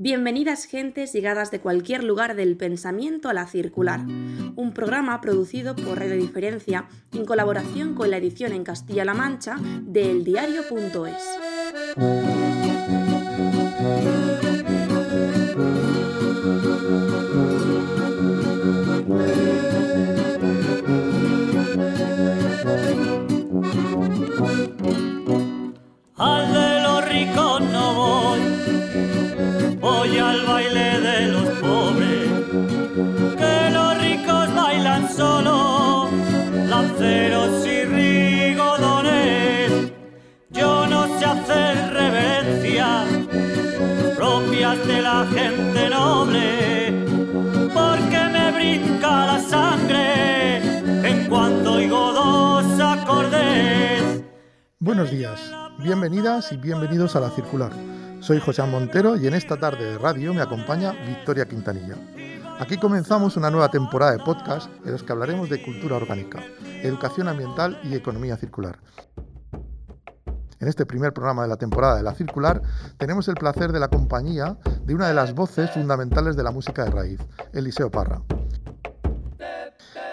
Bienvenidas gentes llegadas de cualquier lugar del pensamiento a la circular, un programa producido por Radio Diferencia en colaboración con la edición en Castilla-La Mancha de eldiario.es. gente noble, porque me brinca la sangre en cuanto oigo dos acordes. Buenos días, bienvenidas y bienvenidos a La Circular. Soy José Montero y en esta tarde de radio me acompaña Victoria Quintanilla. Aquí comenzamos una nueva temporada de podcast en los que hablaremos de cultura orgánica, educación ambiental y economía circular. En este primer programa de la temporada de La Circular tenemos el placer de la compañía de una de las voces fundamentales de la música de raíz, Eliseo Parra.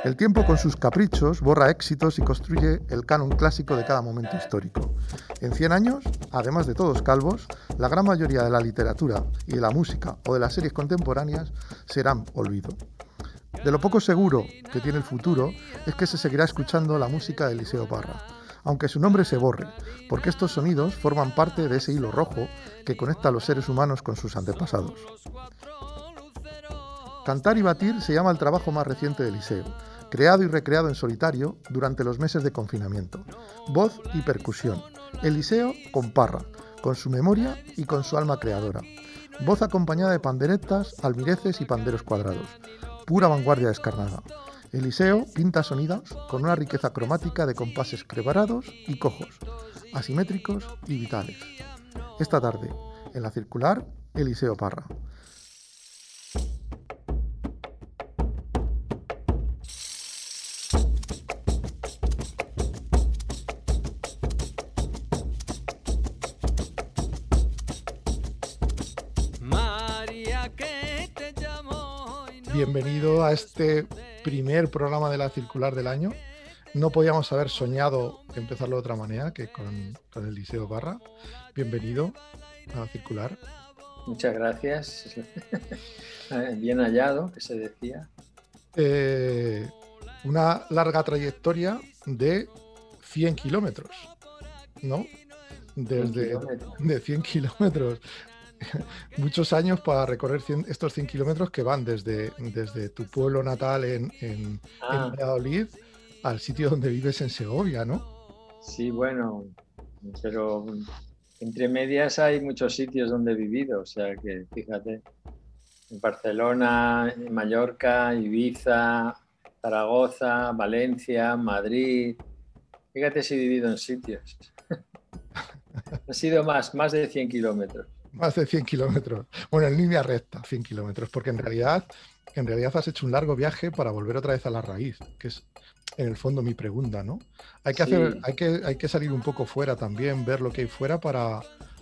El tiempo con sus caprichos borra éxitos y construye el canon clásico de cada momento histórico. En 100 años, además de todos calvos, la gran mayoría de la literatura y de la música o de las series contemporáneas serán olvido. De lo poco seguro que tiene el futuro es que se seguirá escuchando la música de Eliseo Parra aunque su nombre se borre, porque estos sonidos forman parte de ese hilo rojo que conecta a los seres humanos con sus antepasados. Cantar y batir se llama el trabajo más reciente de Eliseo, creado y recreado en solitario durante los meses de confinamiento. Voz y percusión. Eliseo con parra, con su memoria y con su alma creadora. Voz acompañada de panderetas, almireces y panderos cuadrados. Pura vanguardia descarnada. Eliseo pinta sonidos con una riqueza cromática de compases preparados y cojos, asimétricos y vitales. Esta tarde, en la circular, Eliseo Parra. Bienvenido a este primer programa de la circular del año. No podíamos haber soñado empezarlo de otra manera que con, con el Liceo Barra. Bienvenido a la circular. Muchas gracias. Bien hallado, que se decía. Eh, una larga trayectoria de 100 kilómetros, ¿no? Desde de 100 kilómetros. muchos años para recorrer estos 100 kilómetros que van desde, desde tu pueblo natal en, en, ah. Valladolid al sitio donde vives en Segovia, ¿no? Sí, bueno, pero entre medias hay muchos sitios donde he vivido, o sea que fíjate, en Barcelona, en Mallorca, Ibiza, Zaragoza, Valencia, Madrid. Fíjate si he vivido en sitios. ha sido más, más de 100 kilómetros más de 100 kilómetros. Bueno, en línea recta, 100 kilómetros, porque en realidad, en realidad has hecho un largo viaje para volver otra vez a la raíz, que es en el fondo mi pregunta, ¿no? Hay que, hacer, hay que, hay que salir un poco fuera también, ver lo que hay fuera para,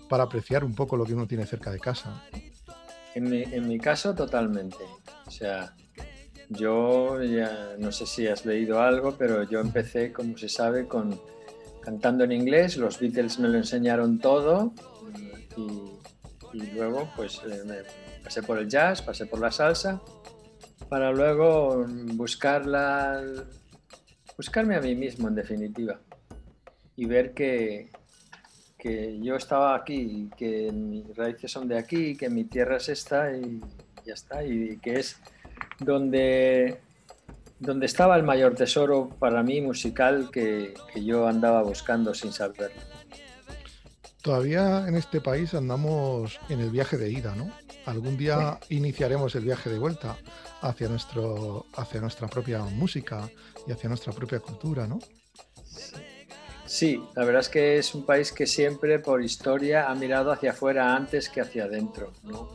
para apreciar un poco lo que uno tiene cerca de casa. En mi, en mi caso, totalmente. O sea, yo ya no sé si has leído algo, pero yo empecé, como se sabe, con cantando en inglés. Los Beatles me lo enseñaron todo y y luego pues eh, pasé por el jazz, pasé por la salsa, para luego buscarla, buscarme a mí mismo en definitiva y ver que, que yo estaba aquí, que mis raíces son de aquí, que mi tierra es esta y ya está, y que es donde, donde estaba el mayor tesoro para mí musical que, que yo andaba buscando sin saberlo. Todavía en este país andamos en el viaje de ida, ¿no? Algún día iniciaremos el viaje de vuelta hacia, nuestro, hacia nuestra propia música y hacia nuestra propia cultura, ¿no? Sí, la verdad es que es un país que siempre por historia ha mirado hacia afuera antes que hacia adentro, ¿no?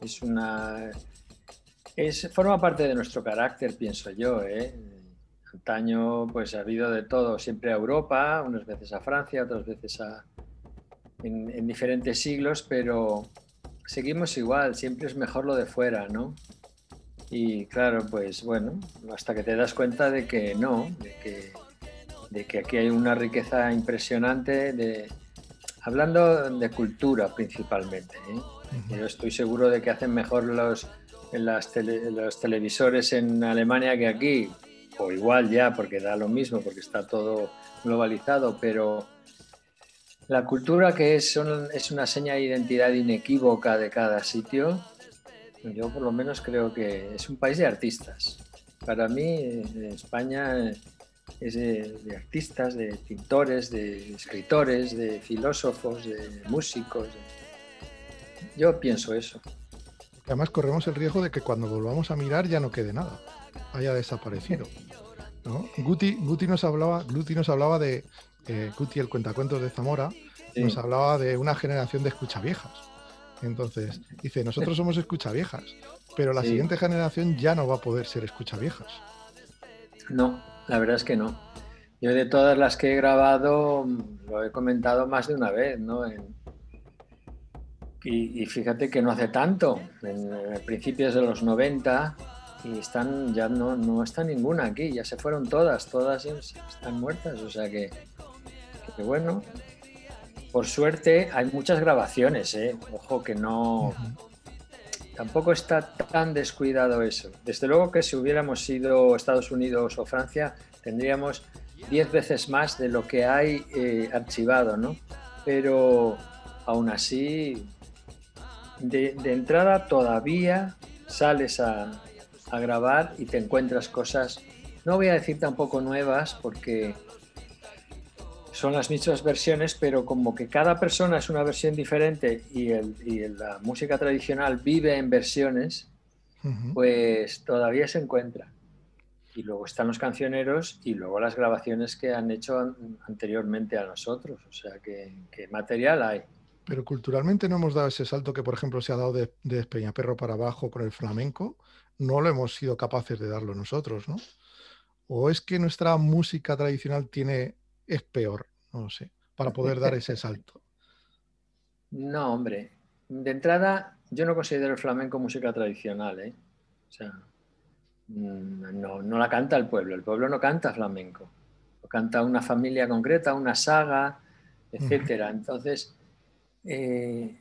Es una... Es, forma parte de nuestro carácter, pienso yo, ¿eh? Antaño pues ha habido de todo, siempre a Europa, unas veces a Francia, otras veces a, en, diferentes siglos, pero seguimos igual, siempre es mejor lo de fuera, ¿no? Y claro, pues bueno, hasta que te das cuenta de que no, de que, de que aquí hay una riqueza impresionante, de, hablando de cultura principalmente. ¿eh? Yo estoy seguro de que hacen mejor los, los televisores en Alemania que aquí, o igual ya, porque da lo mismo, porque está todo globalizado, pero la cultura que es, es una seña de identidad inequívoca de cada sitio, yo por lo menos creo que es un país de artistas. Para mí, España es de, artistas, de pintores, de escritores, de filósofos, de músicos. Yo pienso eso. Además corremos el riesgo de que cuando volvamos a mirar ya no quede nada, haya desaparecido. Guti, nos hablaba, Guti nos hablaba de, eh, Guti, el cuentacuentos de Zamora, nos hablaba de una generación de escuchaviejas. Entonces, dice, nosotros somos escuchaviejas, pero la siguiente generación ya no va a poder ser escuchaviejas. No, la verdad es que no. Yo de todas las que he grabado lo he comentado más de una vez, ¿no? Y, fíjate que no hace tanto, en, principios de los 90, y están, ya no, no está ninguna aquí, ya se fueron todas, todas están muertas, o sea que, que bueno, por suerte hay muchas grabaciones, ¿eh? ojo que no... Tampoco está tan descuidado eso. Desde luego que si hubiéramos sido Estados Unidos o Francia, tendríamos diez veces más de lo que hay eh, archivado, ¿no? Pero aún así, de, entrada todavía sales a grabar y te encuentras cosas, no voy a decir tampoco nuevas, porque son las mismas versiones, pero como que cada persona es una versión diferente y, la música tradicional vive en versiones, pues todavía se encuentra. Y luego están los cancioneros y luego las grabaciones que han hecho anteriormente a nosotros. O sea que, material hay. Pero culturalmente no hemos dado ese salto que, por ejemplo, se ha dado de, de Perro para abajo con el flamenco. No lo hemos sido capaces de darlo nosotros, ¿no? ¿O es que nuestra música tradicional tiene es peor, no sé, para poder dar ese salto. No, hombre. De entrada, yo no considero el flamenco música tradicional, ¿eh? O sea, mm, no, no la canta el pueblo. El pueblo no canta flamenco. Lo canta una familia concreta, una saga, etcétera. Entonces, eh,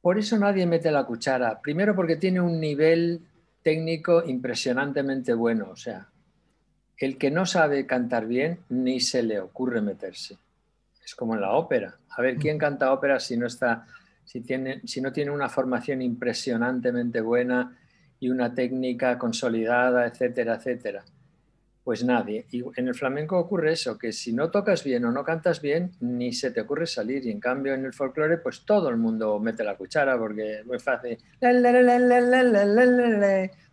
por eso nadie mete la cuchara. Primero porque tiene un nivel técnico impresionantemente bueno. O sea, el que no sabe cantar bien ni se le ocurre meterse. Es como en la ópera. A ver, ¿quién canta ópera si no está, si tiene, si no tiene una formación impresionantemente buena y una técnica consolidada, etcétera, etcétera? Pues nadie. Y en el flamenco ocurre eso, que si no tocas bien o no cantas bien, ni se te ocurre salir. Y en cambio en el folclore, pues todo el mundo mete la cuchara porque es muy fácil.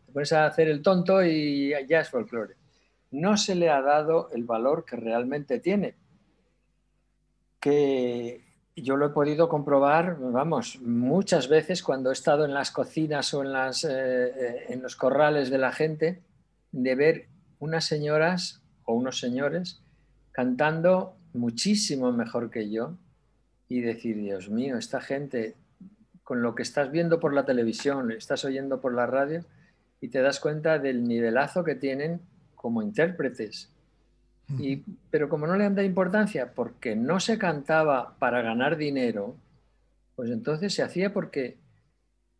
Te pones a hacer el tonto y ya es folclore no se le ha dado el valor que realmente tiene. Que yo lo he podido comprobar, vamos, muchas veces cuando he estado en las cocinas o en, las, eh, eh, en los corrales de la gente, de ver unas señoras o unos señores cantando muchísimo mejor que yo y decir, Dios mío, esta gente, con lo que estás viendo por la televisión, estás oyendo por la radio, y te das cuenta del nivelazo que tienen como intérpretes. Y, pero como no le han dado importancia porque no se cantaba para ganar dinero, pues entonces se hacía porque,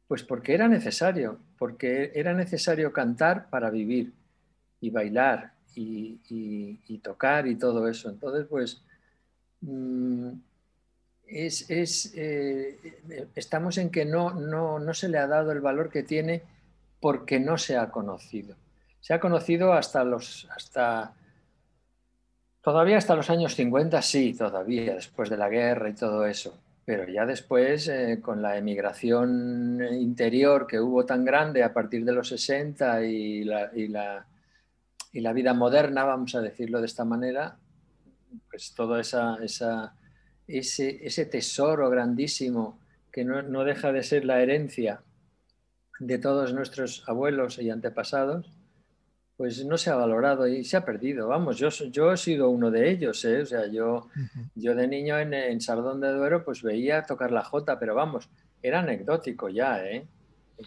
pues porque era necesario, porque era necesario cantar para vivir y bailar y, tocar y todo eso. Entonces, pues mm, es, eh, estamos en que no, no, no se le ha dado el valor que tiene porque no se ha conocido se ha conocido hasta los, hasta, todavía hasta los años 50, sí, todavía, después de la guerra y todo eso. Pero ya después, eh, con la emigración interior que hubo tan grande a partir de los 60 y la, y la, y la vida moderna, vamos a decirlo de esta manera, pues todo esa, esa, ese, ese tesoro grandísimo que no, no deja de ser la herencia de todos nuestros abuelos y antepasados, pues no se ha valorado y se ha perdido. Vamos, yo, yo he sido uno de ellos, ¿eh? o sea, yo, yo de niño en, Sardón de Duero pues veía tocar la jota, pero vamos, era anecdótico ya, ¿eh?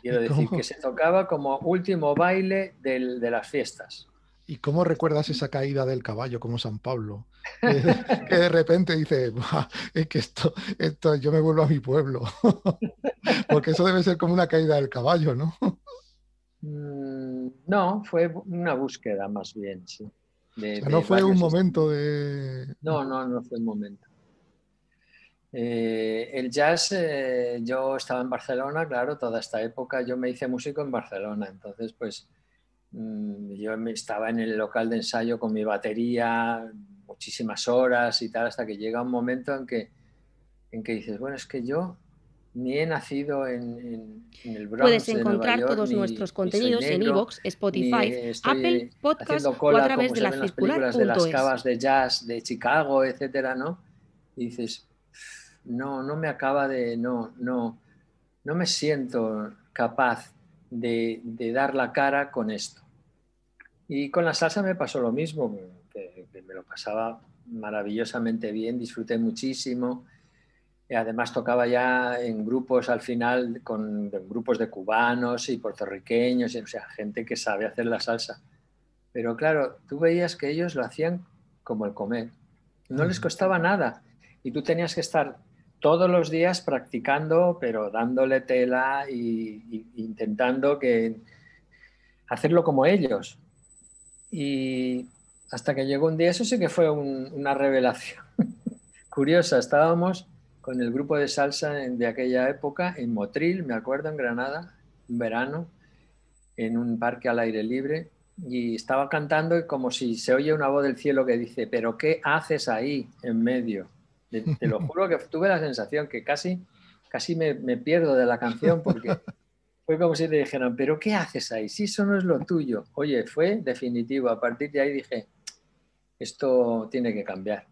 Quiero decir que se tocaba como último baile del, de las fiestas. ¿Y cómo recuerdas esa caída del caballo como San Pablo? Que, de repente dice, es que esto, esto, yo me vuelvo a mi pueblo. Porque eso debe ser como una caída del caballo, ¿no? Mm, no, fue una búsqueda más bien, sí. no fue un momento de... No, no, no fue un momento. Eh, el jazz, eh, yo estaba en Barcelona, claro, toda esta época yo me hice músico en Barcelona, entonces pues mm, yo estaba en el local de ensayo con mi batería muchísimas horas y tal, hasta que llega un momento en que, en que dices, bueno, es que yo ni he nacido en, el Bronx Puedes encontrar todos nuestros contenidos en Evox, Spotify, Apple Podcast o a través de la circular. de las cavas de jazz de Chicago, etcétera, ¿no? Y dices, no, no me acaba de, no, no, no me siento capaz de, dar la cara con esto. Y con la salsa me pasó lo mismo, que, me lo pasaba maravillosamente bien, disfruté muchísimo. Además tocaba ya en grupos al final, con grupos de cubanos y puertorriqueños, o sea, gente que sabe hacer la salsa. Pero claro, tú veías que ellos lo hacían como el comer. No les costaba nada. Y tú tenías que estar todos los días practicando, pero dándole tela e intentando que hacerlo como ellos. Y hasta que llegó un día, eso sí que fue una revelación curiosa. Estábamos con el grupo de salsa de aquella época en Motril, me acuerdo, en Granada, en verano, en un parque al aire libre, y estaba cantando y como si se oye una voz del cielo que dice, pero ¿qué haces ahí en medio? Te, lo juro que tuve la sensación que casi, casi me, pierdo de la canción porque fue como si te dijeran, pero ¿qué haces ahí? Si eso no es lo tuyo. Oye, fue definitivo. A partir de ahí dije, esto tiene que cambiar.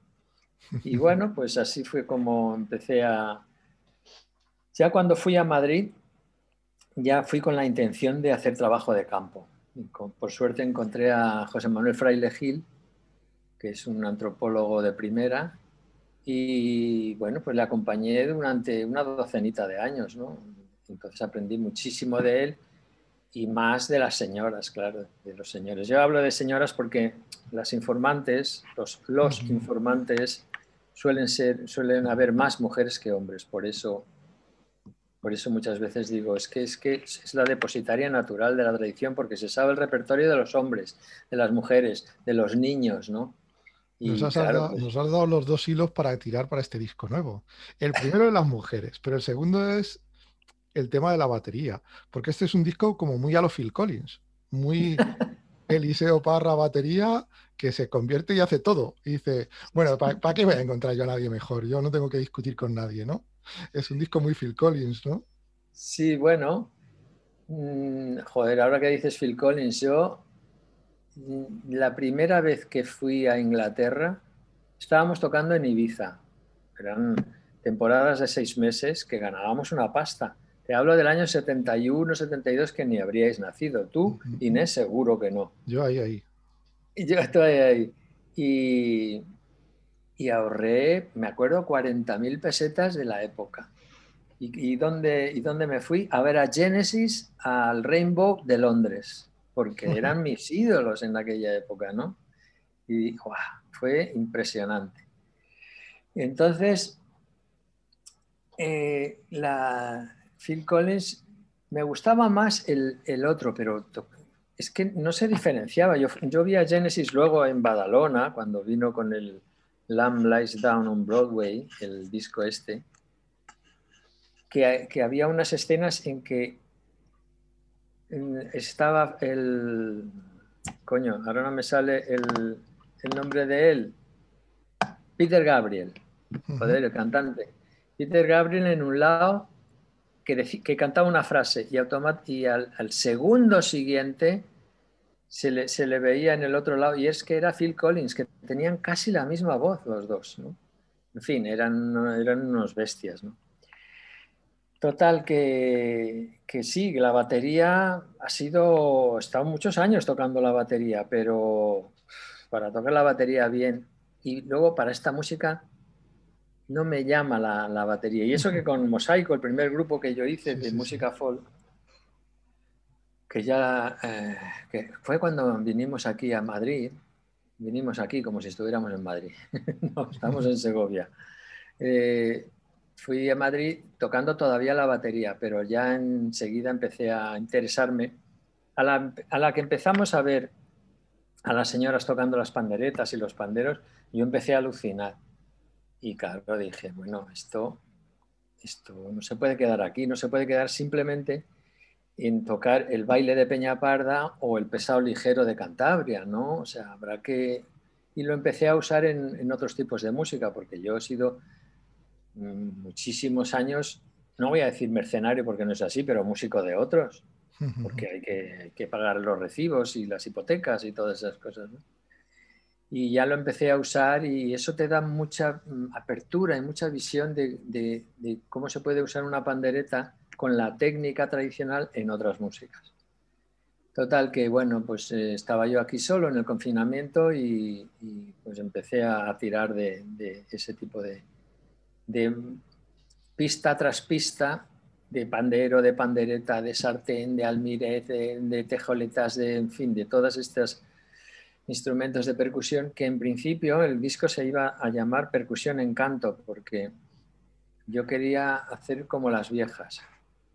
Y bueno, pues así fue como empecé a... Ya cuando fui a Madrid, ya fui con la intención de hacer trabajo de campo. por suerte encontré a José Manuel Fraile Gil, que es un antropólogo de primera, y bueno, pues le acompañé durante una docenita de años, ¿no? Entonces aprendí muchísimo de él y más de las señoras, claro, de los señores. Yo hablo de señoras porque las informantes, los, los informantes, suelen, ser, suelen haber más mujeres que hombres. Por eso, por eso muchas veces digo, es que, es que es la depositaria natural de la tradición porque se sabe el repertorio de los hombres, de las mujeres, de los niños, ¿no? Nos has, dado, pues nos has, dado, los dos hilos para tirar para este disco nuevo. El primero de las mujeres, pero el segundo es el tema de la batería, porque este es un disco como muy a lo Phil Collins, muy Eliseo Parra batería, que se convierte y hace todo. Dice, bueno, ¿para qué voy a encontrar yo a nadie mejor? Yo no tengo que discutir con nadie, ¿no? Es un disco muy Phil Collins, ¿no? Sí, bueno. Mm, joder, ahora que dices Phil Collins, yo la primera vez que fui a Inglaterra, estábamos tocando en Ibiza. Eran temporadas de seis meses que ganábamos una pasta. Te hablo del año 71, 72 que ni habríais nacido. Tú, Inés, seguro que no. Yo ahí, ahí. Y yo estoy ahí. Y, y ahorré, me acuerdo, 40.000 pesetas de la época. ¿Y, y, dónde, ¿Y dónde me fui? A ver a Genesis al Rainbow de Londres porque eran mis ídolos en aquella época, ¿no? Y fue impresionante. Entonces, eh, la Phil Collins me gustaba más el, otro, pero es que no se diferenciaba. Yo, yo, vi a Genesis luego en Badalona, cuando vino con el Lamb Lies Down on Broadway, el disco este, que, que había unas escenas en que estaba el. Coño, ahora no me sale el, nombre de él. Peter Gabriel, joder, el cantante. Peter Gabriel en un lado que, cantaba una frase y, al, segundo siguiente se le, se le, veía en el otro lado y es que era Phil Collins, que tenían casi la misma voz los dos. En fin, eran, eran unos bestias. ¿no? Total, que, que sí, la batería ha sido, he estado muchos años tocando la batería, pero para tocar la batería bien y luego para esta música no me llama la, batería. Y eso que con Mosaico, el primer grupo que yo hice de música folk, que ya eh, que fue cuando vinimos aquí a Madrid, vinimos aquí como si estuviéramos en Madrid, no, estamos en Segovia. Eh, fui a Madrid tocando todavía la batería, pero ya enseguida empecé a interesarme. A la, a la que empezamos a ver a las señoras tocando las panderetas y los panderos, yo empecé a alucinar y claro, dije, bueno, esto, esto no se puede quedar aquí, no se puede quedar simplemente en tocar el baile de Peña Parda o el pesado ligero de Cantabria, ¿no? O sea, habrá que... Y lo empecé a usar en, otros tipos de música, porque yo he sido mm, muchísimos años, no voy a decir mercenario porque no es así, pero músico de otros, porque hay que, hay que pagar los recibos y las hipotecas y todas esas cosas. ¿no? Y ya lo empecé a usar y eso te da mucha mm, apertura y mucha visión de, cómo se puede usar una pandereta con la técnica tradicional en otras músicas. Total que bueno, pues eh, estaba yo aquí solo en el confinamiento y, pues empecé a, tirar de, ese tipo de, pista tras pista de pandero, de pandereta, de sartén, de almirez, de, de tejoletas, de en fin, de todas estas instrumentos de percusión, que en principio el disco se iba a llamar Percusión en Canto, porque yo quería hacer como las viejas,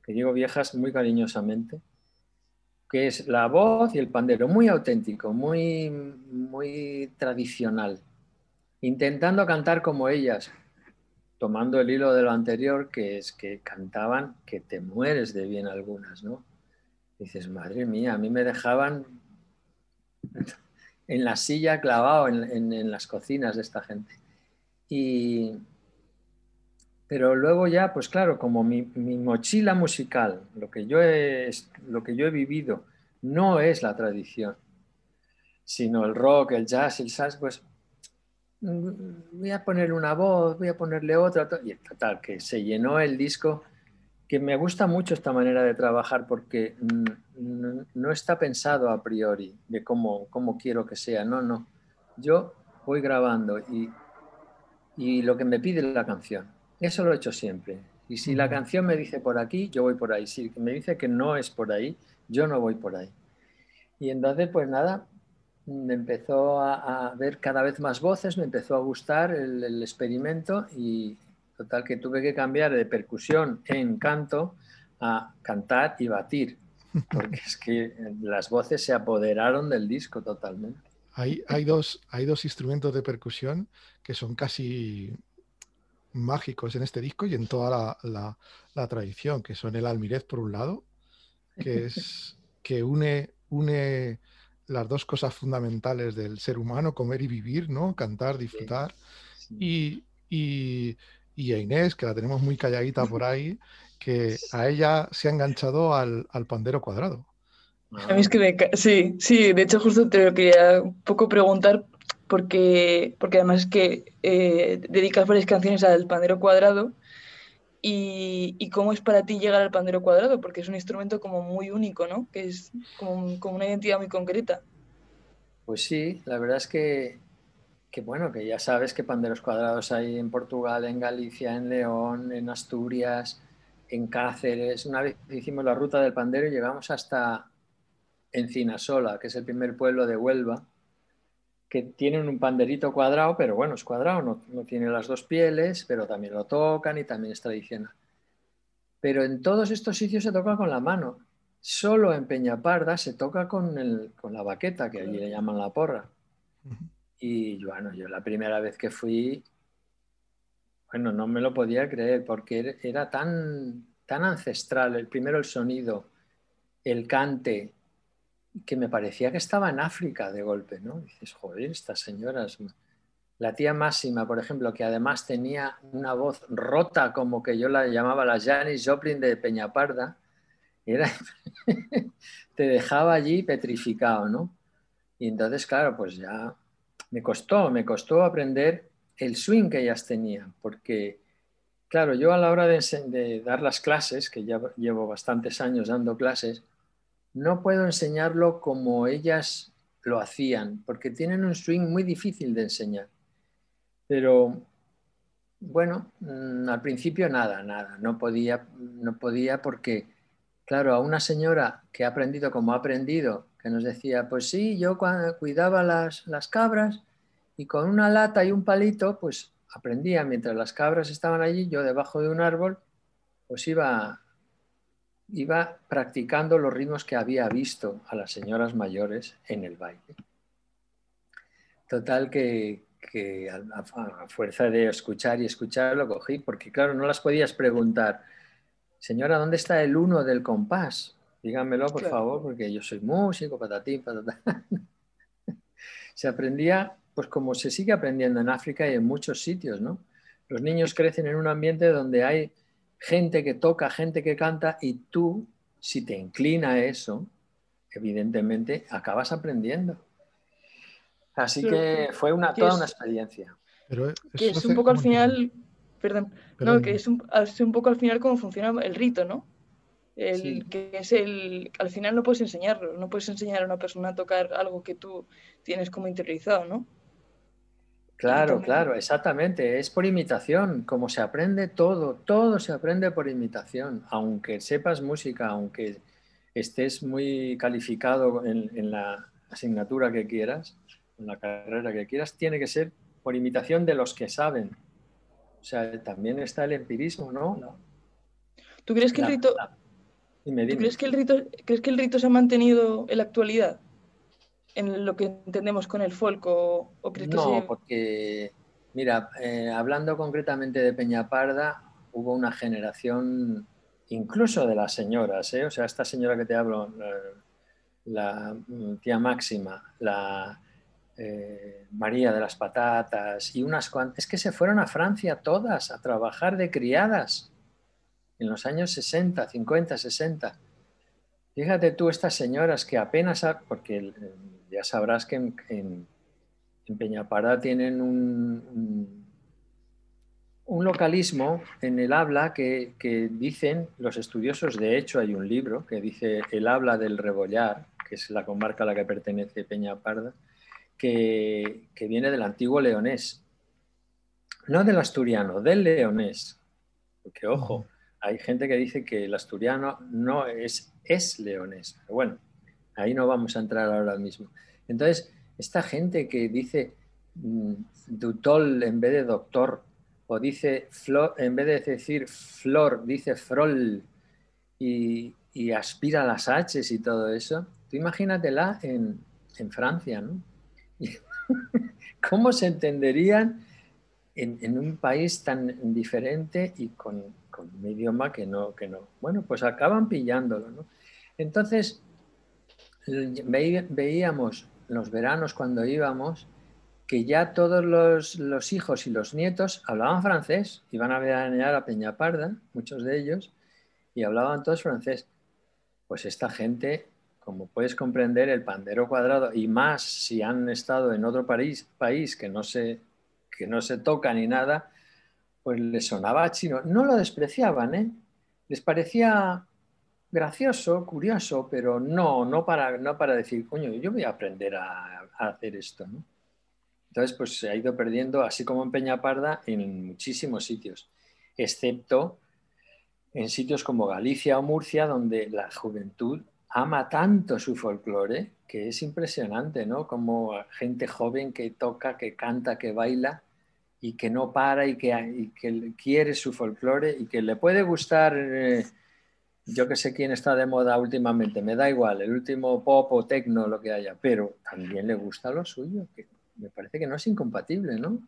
que digo viejas muy cariñosamente, que es la voz y el pandero, muy auténtico, muy, muy tradicional, intentando cantar como ellas, tomando el hilo de lo anterior, que es que cantaban que te mueres de bien algunas, ¿no? dices, madre mía, a mí me dejaban en la silla clavado en, las cocinas de esta gente. Y, pero luego ya, pues claro, como mi, mochila musical, lo que, yo he, lo que yo he vivido, no es la tradición, sino el rock, el jazz, el salsa, pues mm, voy a poner una voz, voy a ponerle otra, y total, que se llenó el disco que me gusta mucho esta manera de trabajar porque no está pensado a priori de cómo, cómo quiero que sea. No, no. Yo voy grabando y, y lo que me pide la canción. Eso lo he hecho siempre. Y si la canción me dice por aquí, yo voy por ahí. Si me dice que no es por ahí, yo no voy por ahí. Y entonces, pues nada, me empezó a, ver cada vez más voces, me empezó a gustar el, el experimento y, Total que tuve que cambiar de percusión en canto a cantar y batir, porque es que las voces se apoderaron del disco totalmente. Hay, hay, dos, hay dos instrumentos de percusión que son casi mágicos en este disco y en toda la, la, tradición, que son el almirez por un lado, que es que une, une las dos cosas fundamentales del ser humano, comer y vivir, ¿no? Cantar, disfrutar. Y, y, y a Inés, que la tenemos muy calladita por ahí, que a ella se ha enganchado al, pandero cuadrado. A mí es que me... Sí, sí, de hecho justo te lo quería un poco preguntar porque, porque además es que eh, dedicas varias canciones al pandero cuadrado y, cómo es para ti llegar al pandero cuadrado, porque es un instrumento como muy único, ¿no? Que es como, como una identidad muy concreta. Pues sí, la verdad es que que bueno, que ya sabes que panderos cuadrados hay en Portugal, en Galicia, en León, en Asturias, en Cáceres. Una vez hicimos la ruta del pandero y llegamos hasta Encinasola, que es el primer pueblo de Huelva, que tienen un panderito cuadrado, pero bueno, es cuadrado, no, no tiene las dos pieles, pero también lo tocan y también es tradicional. Pero en todos estos sitios se toca con la mano. Solo en Peñaparda se toca con, el, con la baqueta, que allí le llaman la porra. Y bueno, yo la primera vez que fui, bueno, no me lo podía creer porque era tan, tan ancestral, el primero el sonido, el cante, que me parecía que estaba en África de golpe, ¿no? dices, joder, estas señoras. La tía Máxima, por ejemplo, que además tenía una voz rota, como que yo la llamaba la Janis Joplin de Peñaparda, era, te dejaba allí petrificado, ¿no? Y entonces, claro, pues ya me costó, me costó aprender el swing que ellas tenían, porque, claro, yo a la hora de, dar las clases, que ya llevo bastantes años dando clases, no puedo enseñarlo como ellas lo hacían, porque tienen un swing muy difícil de enseñar. Pero bueno, mm, al principio nada, nada, no podía, no podía porque, claro, a una señora que ha aprendido como ha aprendido, que nos decía, pues sí, yo cuidaba las, las cabras y con una lata y un palito, pues aprendía mientras las cabras estaban allí, yo debajo de un árbol, pues iba, iba practicando los ritmos que había visto a las señoras mayores en el baile. Total que, que a, fuerza de escuchar y escuchar lo cogí, porque claro, no las podías preguntar, señora, ¿dónde está el uno del compás? Díganmelo, por favor, porque yo soy músico, patatín, patatá. se aprendía, pues como se sigue aprendiendo en África y en muchos sitios, ¿no? Los niños crecen en un ambiente donde hay gente que toca, gente que canta, y tú, si te inclina a eso, evidentemente acabas aprendiendo. Así que fue una, toda una experiencia. Pero que es un poco al final, perdón, no, que es un, un, poco al final cómo funciona el rito, ¿no? El, que es el, al final no puedes enseñarlo, no puedes enseñar a una persona a tocar algo que tú tienes como interiorizado, ¿no? Claro, claro, exactamente. Es por imitación, como se aprende todo, todo se aprende por imitación. Aunque sepas música, aunque estés muy calificado en la asignatura que quieras, la carrera que quieras, tiene que ser por imitación de los que saben. O sea, también está el empirismo, ¿no? ¿Tú crees que el rito... crees que el rito, crees que el rito se ha mantenido en la actualidad? En lo que entendemos con el folk o, crees que No, porque, mira, eh, hablando concretamente de Peñaparda, hubo una generación, incluso de las señoras, ¿eh? o sea, esta señora que te hablo, la tía Máxima, la, eh, María de las Patatas y unas cuantas. Es que se fueron a Francia todas a trabajar de criadas en los años 60, 50, 60. Fíjate tú, estas señoras que apenas, porque ya sabrás que en, en, Peñaparda tienen un, un, localismo en el habla que, que, dicen los estudiosos, de hecho hay un libro que dice el habla del rebollar, que es la comarca a la que pertenece Peñaparda, que, viene del antiguo leonés. No del asturiano, del leonés. Porque, ojo, hay gente que dice que el asturiano no es, es. Pero bueno, ahí no vamos a entrar ahora mismo. Entonces, esta gente que dice mm, dutol en vez de doctor, o dice flor, en vez de decir flor, dice frol, y, aspira las H y todo eso, tú imagínatela en, en Francia, ¿no? ¿Cómo se entenderían en, un país tan diferente y con, un idioma que no, que no? Bueno, pues acaban pillándolo, ¿no? Entonces, veíamos los veranos cuando íbamos que ya todos los, hijos y los nietos hablaban francés, iban a veranear a Peñaparda, muchos de ellos, y hablaban todos francés. Pues esta gente como puedes comprender, el pandero cuadrado, y más si han estado en otro país, país que, no se, que no se toca ni nada, pues les sonaba chino. No lo despreciaban, ¿eh? Les parecía gracioso, curioso, pero no, no para, no para decir, coño, yo voy a aprender a, hacer esto, Entonces, pues se ha ido perdiendo, así como en Peñaparda, en muchísimos sitios, excepto en sitios como Galicia o Murcia, donde la juventud ama tanto su folclore que es impresionante, ¿no? Como gente joven que toca, que canta, que baila y que no para y que, quiere su folclore y que le puede gustar, eh, yo que sé quién está de moda últimamente, me da igual, el último pop o techno, lo que haya, pero también le gusta lo suyo, que me parece que no es incompatible, ¿no?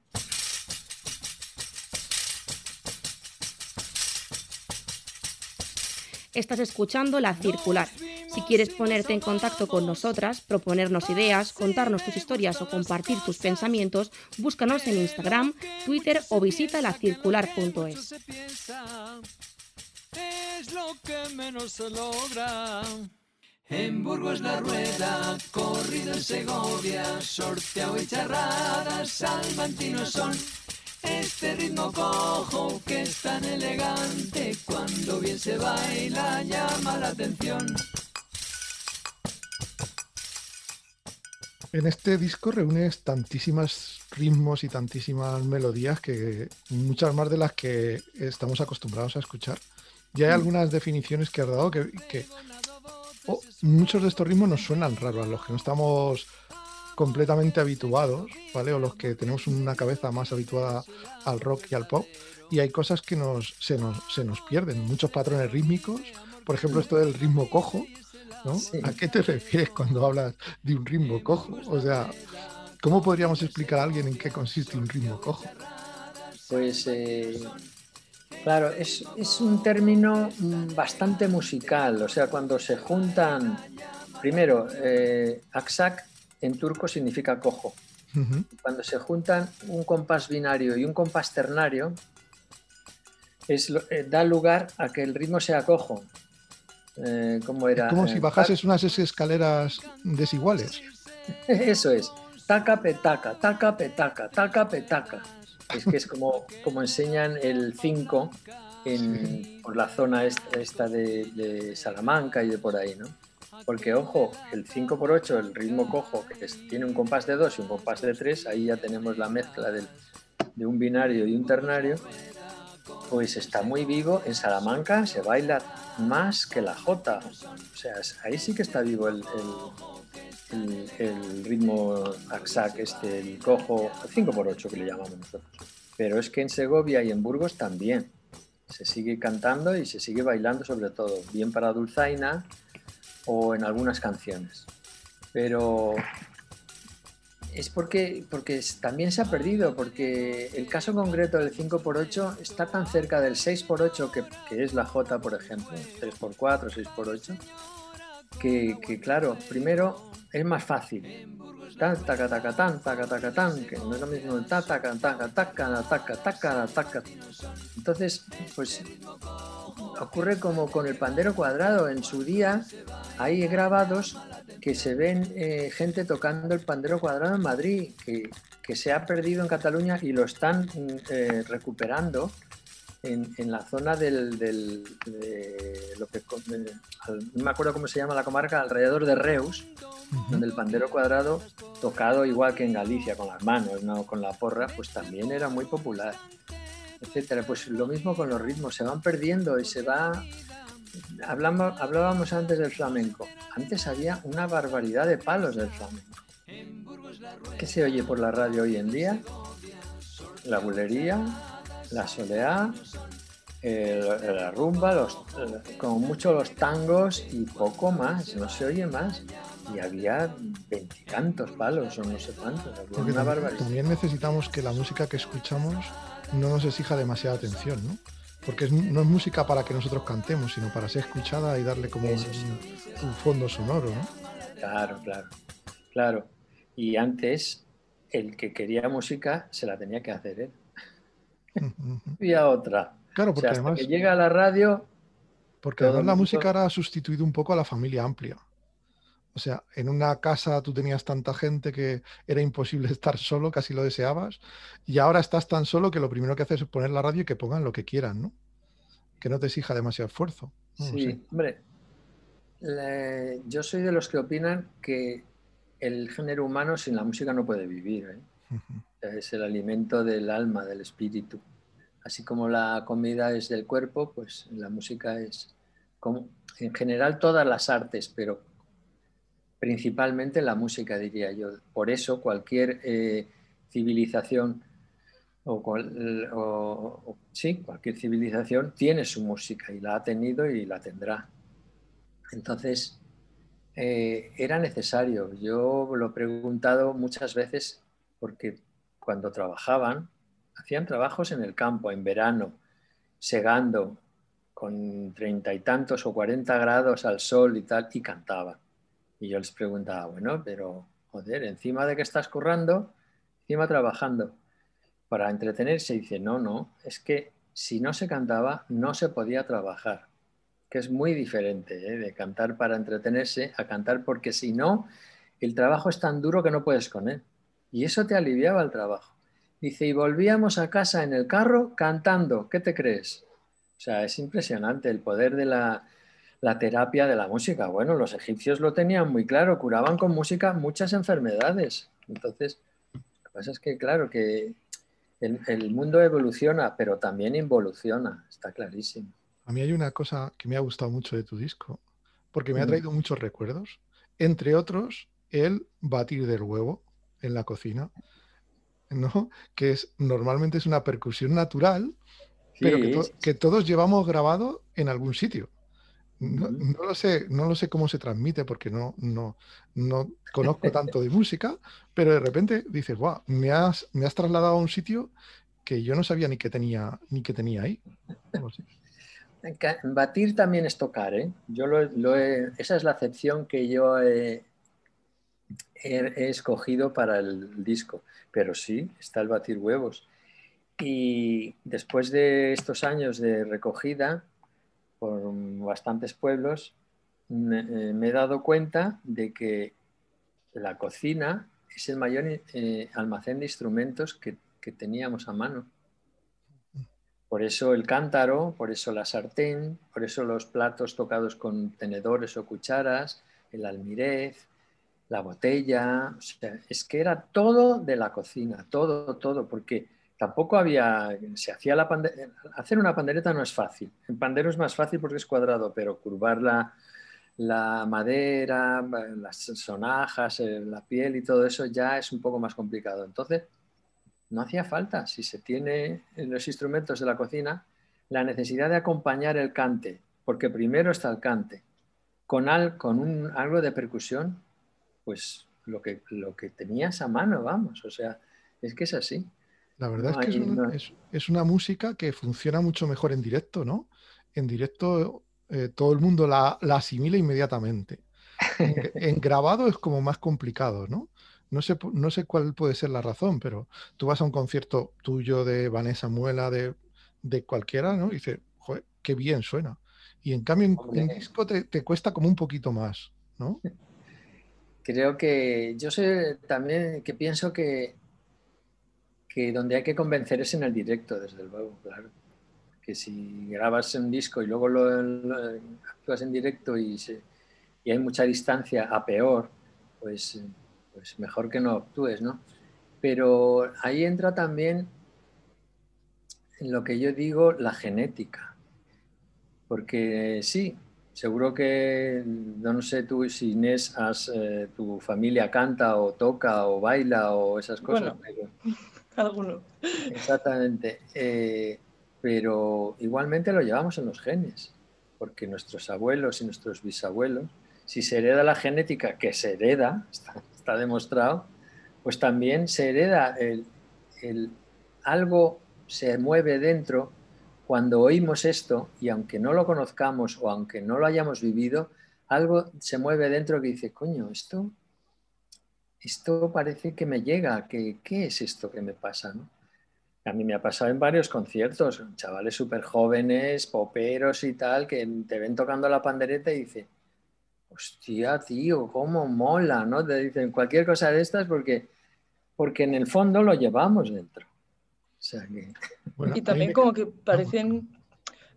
Estás escuchando La Circular. Si quieres ponerte en contacto con nosotras, proponernos ideas, contarnos tus historias o compartir tus pensamientos, búscanos en Instagram, Twitter o visita lacircular.es. Es lo que menos se logra. En Burgos la rueda, corrido en Segovia, sorteo y charradas, salmantinos son este ritmo cojo que es tan elegante, cuando bien se baila llama la atención. En este disco reúnes tantísimas ritmos y tantísimas melodías que muchas más de las que estamos acostumbrados a escuchar. Ya hay algunas definiciones que has dado que, oh, muchos de estos ritmos nos suenan raros, a los que no estamos completamente habituados, ¿vale? O los que tenemos una cabeza más habituada al rock y al pop. Y hay cosas que nos, se, nos, se nos pierden, muchos patrones rítmicos. Por ejemplo, esto del ritmo cojo, ¿A qué te refieres cuando hablas de un ritmo cojo? O sea, ¿cómo podríamos explicar a alguien en qué consiste un ritmo cojo? Pues, eh, claro, es, un término mm, bastante musical. O sea, cuando se juntan, primero, eh, aksak en turco significa cojo. Cuando se juntan un compás binario y un compás ternario, es, eh, da lugar a que el ritmo sea cojo. Eh, ¿cómo era? como si eh, bajases unas escaleras desiguales. Eso es. Taca, petaca, taca, petaca, taca, petaca. Es que es como, como enseñan el 5 por la zona esta, de, Salamanca y de por ahí, ¿no? Porque, ojo, el 5 por 8 el ritmo cojo, que tiene un compás de 2 y un compás de 3, ahí ya tenemos la mezcla de un binario y un ternario, pues está muy vivo. En Salamanca se baila más que la jota. O sea, ahí sí que está vivo el, el, ritmo axac, este, el cojo, 5x8 que le llamamos nosotros. Pero es que en Segovia y en Burgos también se sigue cantando y se sigue bailando sobre todo, bien para dulzaina o en algunas canciones. Pero es porque, porque también se ha perdido, porque el caso concreto del 5x8 está tan cerca del 6x8, que, que es la J, por ejemplo, 3x4, 6x8, que, claro, primero es más fácil. Tan, taca, taca, taca, taca, que no es lo mismo ta, taca, taca, taca, taca, taca, taca. Entonces, pues ocurre como con el pandero cuadrado. En su día hay grabados que se ven eh, gente tocando el pandero cuadrado en Madrid, que, que, se ha perdido en Cataluña y lo están eh, recuperando en, en, la zona del, del de lo que no me acuerdo cómo se llama la comarca, alrededor de Reus, donde el pandero cuadrado, tocado igual que en Galicia con las manos, no con la porra, pues también era muy popular, etcétera. Pues lo mismo con los ritmos, se van perdiendo y se va Hablamos, hablábamos antes del flamenco. Antes había una barbaridad de palos del flamenco. ¿Qué se oye por la radio hoy en día? La bulería, la soleá, la rumba, los, con mucho los tangos y poco más, no se oye más. Y había veintitantos palos o no sé cuántos. una barbaridad. También necesitamos que la música que escuchamos no nos exija demasiada atención, ¿no? porque no es música para que nosotros cantemos, sino para ser escuchada y darle como un, fondo sonoro, ¿no? Claro, claro, claro. Y antes, el que quería música se la tenía que hacer él. Y a otra. Claro, porque además. Que llega a la radio. Porque además la música ahora ha sustituido un poco a la familia amplia. O sea, en una casa tú tenías tanta gente que era imposible estar solo, casi lo deseabas, y ahora estás tan solo que lo primero que haces es poner la radio y que pongan lo que quieran, ¿no? Que no te exija demasiado esfuerzo. sí, hombre, yo soy de los que opinan que el género humano sin la música no puede vivir. ¿eh? Es el alimento del alma, del espíritu. Así como la comida es del cuerpo, pues la música es como en general todas las artes, pero principalmente la música, diría yo. Por eso cualquier eh, civilización o, sí, cualquier civilización tiene su música y la ha tenido y la tendrá. Entonces, eh, era necesario. Yo lo he preguntado muchas veces porque cuando trabajaban, hacían trabajos en el campo, en verano, segando con treinta y tantos o cuarenta grados al sol y tal, y cantaban. Y yo les preguntaba, bueno, pero joder, encima de que estás currando, encima trabajando para entretenerse, y dice, no, no, es que si no se cantaba, no se podía trabajar, que es muy diferente ¿eh? de cantar para entretenerse a cantar porque si no, el trabajo es tan duro que no puedes con él. Y eso te aliviaba el trabajo. Dice, y volvíamos a casa en el carro cantando, ¿qué te crees? O sea, es impresionante el poder de la, la terapia de la música. Bueno, los egipcios lo tenían muy claro, curaban con música muchas enfermedades. Entonces, lo que pasa es que, claro, que el, el mundo evoluciona, pero también involuciona, está clarísimo. A mí hay una cosa que me ha gustado mucho de tu disco, porque me ha Mm. traído muchos recuerdos, entre otros el batir del huevo en la cocina, ¿no? Que es normalmente es una percusión natural, pero que, to- todos llevamos grabado en algún sitio. No, lo sé, no lo sé cómo se transmite porque no, no, no conozco tanto de música, pero de repente dices, guau, me has, me has trasladado a un sitio que yo no sabía ni que tenía, ni que tenía ahí. Batir también es tocar, ¿eh? Yo lo, lo he- esa es la acepción que yo he, he- escogido para el disco. Pero sí, está el batir huevos. Y después de estos años de recogida por bastantes pueblos, me, eh, he dado cuenta de que la cocina es el mayor eh, almacén de instrumentos que, que teníamos a mano. Por eso el cántaro, por eso la sartén, por eso los platos tocados con tenedores o cucharas, el almirez, la botella. O sea, es que era todo de la cocina, todo, todo, porque tampoco había. Se hacía la Hacer una pandereta no es fácil. En pandero es más fácil porque es cuadrado, pero curvar la, la madera, las sonajas, eh, la piel y todo eso ya es un poco más complicado. Entonces, no hacía falta, si se tiene en los instrumentos de la cocina, la necesidad de acompañar el cante, porque primero está el cante, con, al, con un, algo de percusión, pues lo que, lo que tenías a mano, vamos, o sea, es que es así. La verdad No es que es una, no- es- es una música que funciona mucho mejor en directo, ¿no? En directo eh, todo el mundo la, la asimila inmediatamente. En, en grabado es como más complicado, ¿no? No sé, no sé cuál puede ser la razón, pero tú vas a un concierto tuyo de Vanessa Muela, de, de cualquiera, ¿no? Y dices, joder, qué bien suena. Y en cambio en, disco te, te cuesta como un poquito más, ¿no? Creo que yo sé también que pienso que, que donde hay que convencer es en el directo, desde luego, claro. Que si grabas un disco y luego lo, actúas en directo y, y hay mucha distancia a peor, pues, pues mejor que no actúes, ¿no? Pero ahí entra también en lo que yo digo la genética. Porque sí, seguro que, no, sé tú si Inés, has, eh, tu familia canta o toca o baila o esas cosas. Bueno. pero- Alguno. Exactamente. Eh, pero igualmente lo llevamos en los genes, porque nuestros abuelos y nuestros bisabuelos, si se hereda la genética, que se hereda, está, está demostrado, pues también se hereda el, el- algo se mueve dentro cuando oímos esto y aunque no lo conozcamos o aunque no lo hayamos vivido, algo se mueve dentro que dice, coño, esto, esto parece que me llega, que, ¿qué es esto que me pasa? ¿no? A mí me ha pasado en varios conciertos, chavales súper jóvenes, poperos y tal, que te ven tocando la pandereta y dicen, hostia, tío, cómo mola, ¿no? Te dicen cualquier cosa de estas porque, porque en el fondo lo llevamos dentro. O sea que, Bueno, a Y también me- como que parecen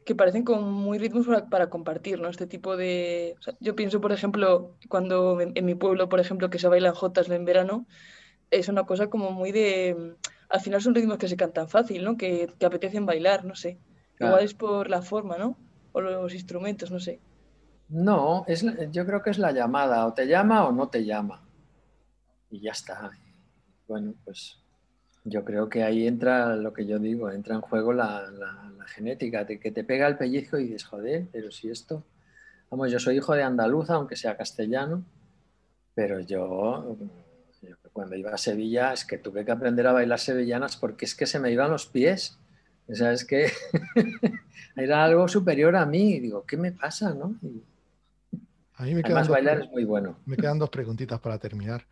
que parecen como muy ritmos para, para compartir, ¿no? Este tipo de... o sea, yo pienso, por ejemplo, cuando en, en mi pueblo, por ejemplo, que se bailan jotas en verano, es una cosa como muy de... Al final son ritmos que se cantan fácil, ¿no? Que, que apetecen bailar, no sé. Claro. Igual es por la forma, ¿no? O los instrumentos, no sé. no, es, yo creo que es la llamada, o te llama o no te llama. Y ya está. Bueno, pues yo creo que ahí entra lo que yo digo, entra en juego la, la- la genética, de que te pega el pellizco y dices, joder, pero si esto... Vamos, yo soy hijo de andaluza, aunque sea castellano, pero yo, yo cuando iba a Sevilla es que tuve que aprender a bailar sevillanas porque es que se me iban los pies. O sea, es que era algo superior a mí. Y digo, ¿qué me pasa? ¿no? Y a mí me además, bailar es muy bueno. Me quedan dos preguntitas para terminar.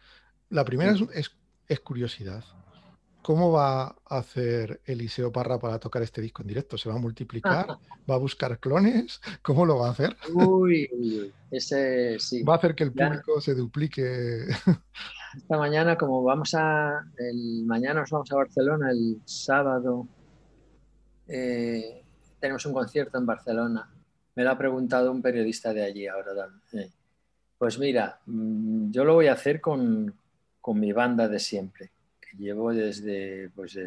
La primera es, es- es curiosidad. ¿Cómo va a hacer Eliseo Parra para tocar este disco en directo? ¿Se va a multiplicar? ¿Va a buscar clones? ¿Cómo lo va a hacer? Uy, uy, uy. Ese sí. ¿Va a hacer que el Ya. público se duplique? Esta mañana, como vamos a. El, mañana nos vamos a Barcelona, el sábado. eh, tenemos un concierto en Barcelona Me lo ha preguntado un periodista de allí ahora. Eh, pues mira, mm, yo lo voy a hacer con, mi banda de siempre, llevo desde, pues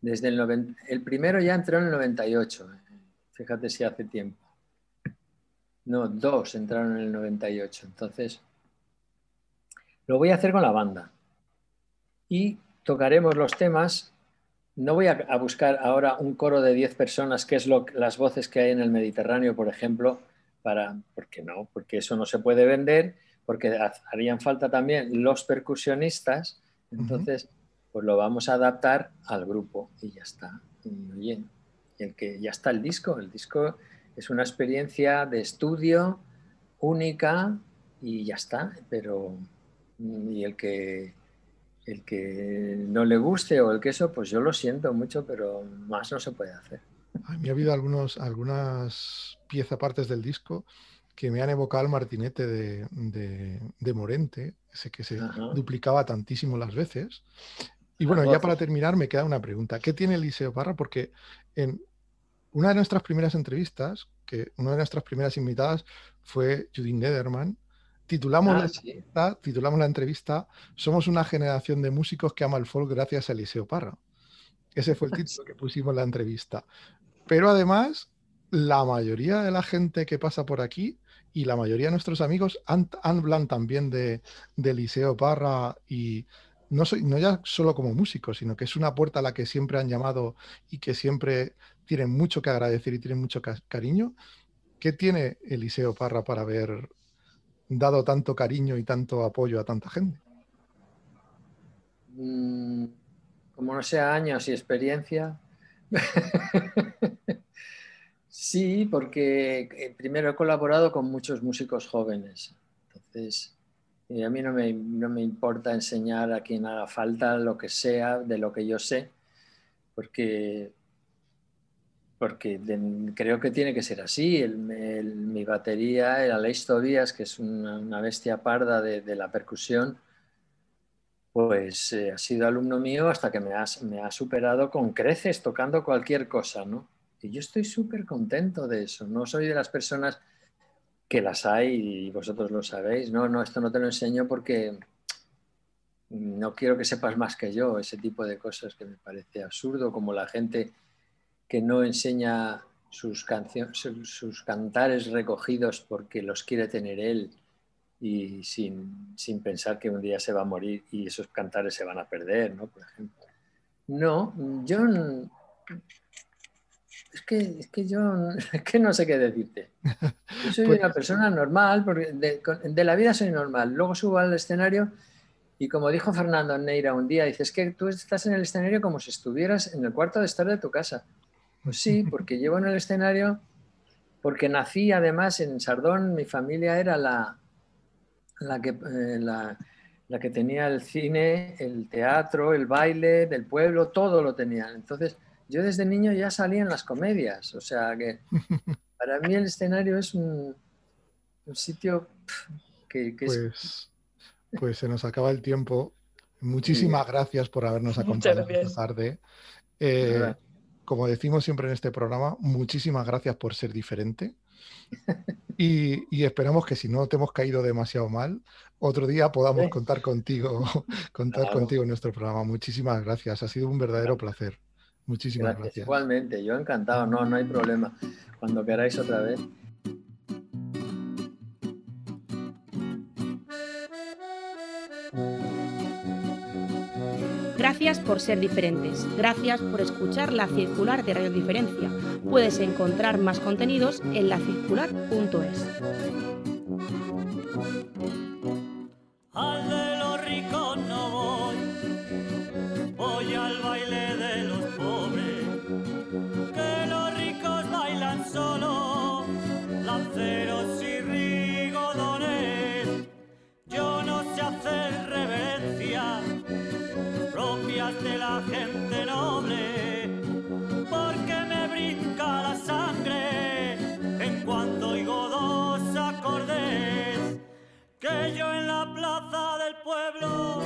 desde, el El primero ya entró en el 98, fíjate si hace tiempo. No, dos entraron en el 98. Entonces, lo voy a hacer con la banda. Y tocaremos los temas. No voy a, buscar ahora un coro de 10 personas, que es lo, las voces que hay en el Mediterráneo, por ejemplo, para, porque no, porque eso no se puede vender, porque harían falta también los percusionistas. Entonces, pues lo vamos a adaptar al grupo y ya está. Y, el que ya está el disco. El disco es una experiencia de estudio única y ya está, pero y el que el que no le guste o el que eso, pues yo lo siento mucho, pero más no se puede hacer. A mí ha habido algunos, algunas piezas partes del disco que me han evocado al martinete de, de, Morente, ese que se duplicaba tantísimo las veces. Y bueno, ya para terminar me queda una pregunta. ¿Qué tiene Eliseo Parra? Porque en, una de nuestras primeras entrevistas, que una de nuestras primeras invitadas fue Judith Nederman, titulamos, ah, la titulamos la entrevista Somos una generación de músicos que ama el folk gracias a Eliseo Parra. Ese fue el título que pusimos en la entrevista. Pero además, la mayoría de la gente que pasa por aquí y la mayoría de nuestros amigos hablan también de, de Eliseo Parra y no, ya solo como músico, sino que es una puerta a la que siempre han llamado y que siempre tienen mucho que agradecer y tienen mucho cariño. ¿Qué tiene Eliseo Parra para haber dado tanto cariño y tanto apoyo a tanta gente? Mm, como no sea años y experiencia. sí, porque eh, primero he colaborado con muchos músicos jóvenes. Entonces, y a mí no me, no me, importa enseñar a quien haga falta lo que sea de lo que yo sé, porque, porque creo que tiene que ser así. mi batería, el Aleix Tobias, que es una, bestia parda de, la percusión, pues eh, ha sido alumno mío hasta que me, me ha superado con creces tocando cualquier cosa, ¿no? Y yo estoy súper contento de eso. No soy de las personas que las hay y vosotros lo sabéis. No, no, esto no te lo enseño porque no quiero que sepas más que yo, ese tipo de cosas que me parece absurdo, como la gente que no enseña sus canciones, sus cantares recogidos porque los quiere tener él y sin, sin, pensar que un día se va a morir y esos cantares se van a perder, ¿no? Por ejemplo. No, yo es que, es que yo que no sé qué decirte. Yo soy pues una persona normal, porque de, la vida soy normal. Luego subo al escenario y como dijo Fernando Neira un día, dices que tú estás en el escenario como si estuvieras en el cuarto de estar de tu casa. Pues sí, porque llevo en el escenario, porque nací además en Sardón, mi familia era la, la que... Eh, la, la que tenía el cine, el teatro, el baile del pueblo, todo lo tenían. Entonces, yo desde niño ya salía en las comedias, o sea que para mí el escenario es un, sitio que, pues, pues se nos acaba el tiempo. Muchísimas gracias por habernos acompañado esta tarde. Eh, como decimos siempre en este programa, muchísimas gracias por ser diferente. Y, esperamos que si no te hemos caído demasiado mal, otro día podamos contar contigo, contar contigo en nuestro programa. Muchísimas gracias, ha sido un verdadero placer. Muchísimas gracias. Igualmente, yo encantado, no, no hay problema. Cuando queráis otra vez. Gracias por ser diferentes. Gracias por escuchar la circular de Radio Diferencia. Puedes encontrar más contenidos en lacircular.es. pueblo.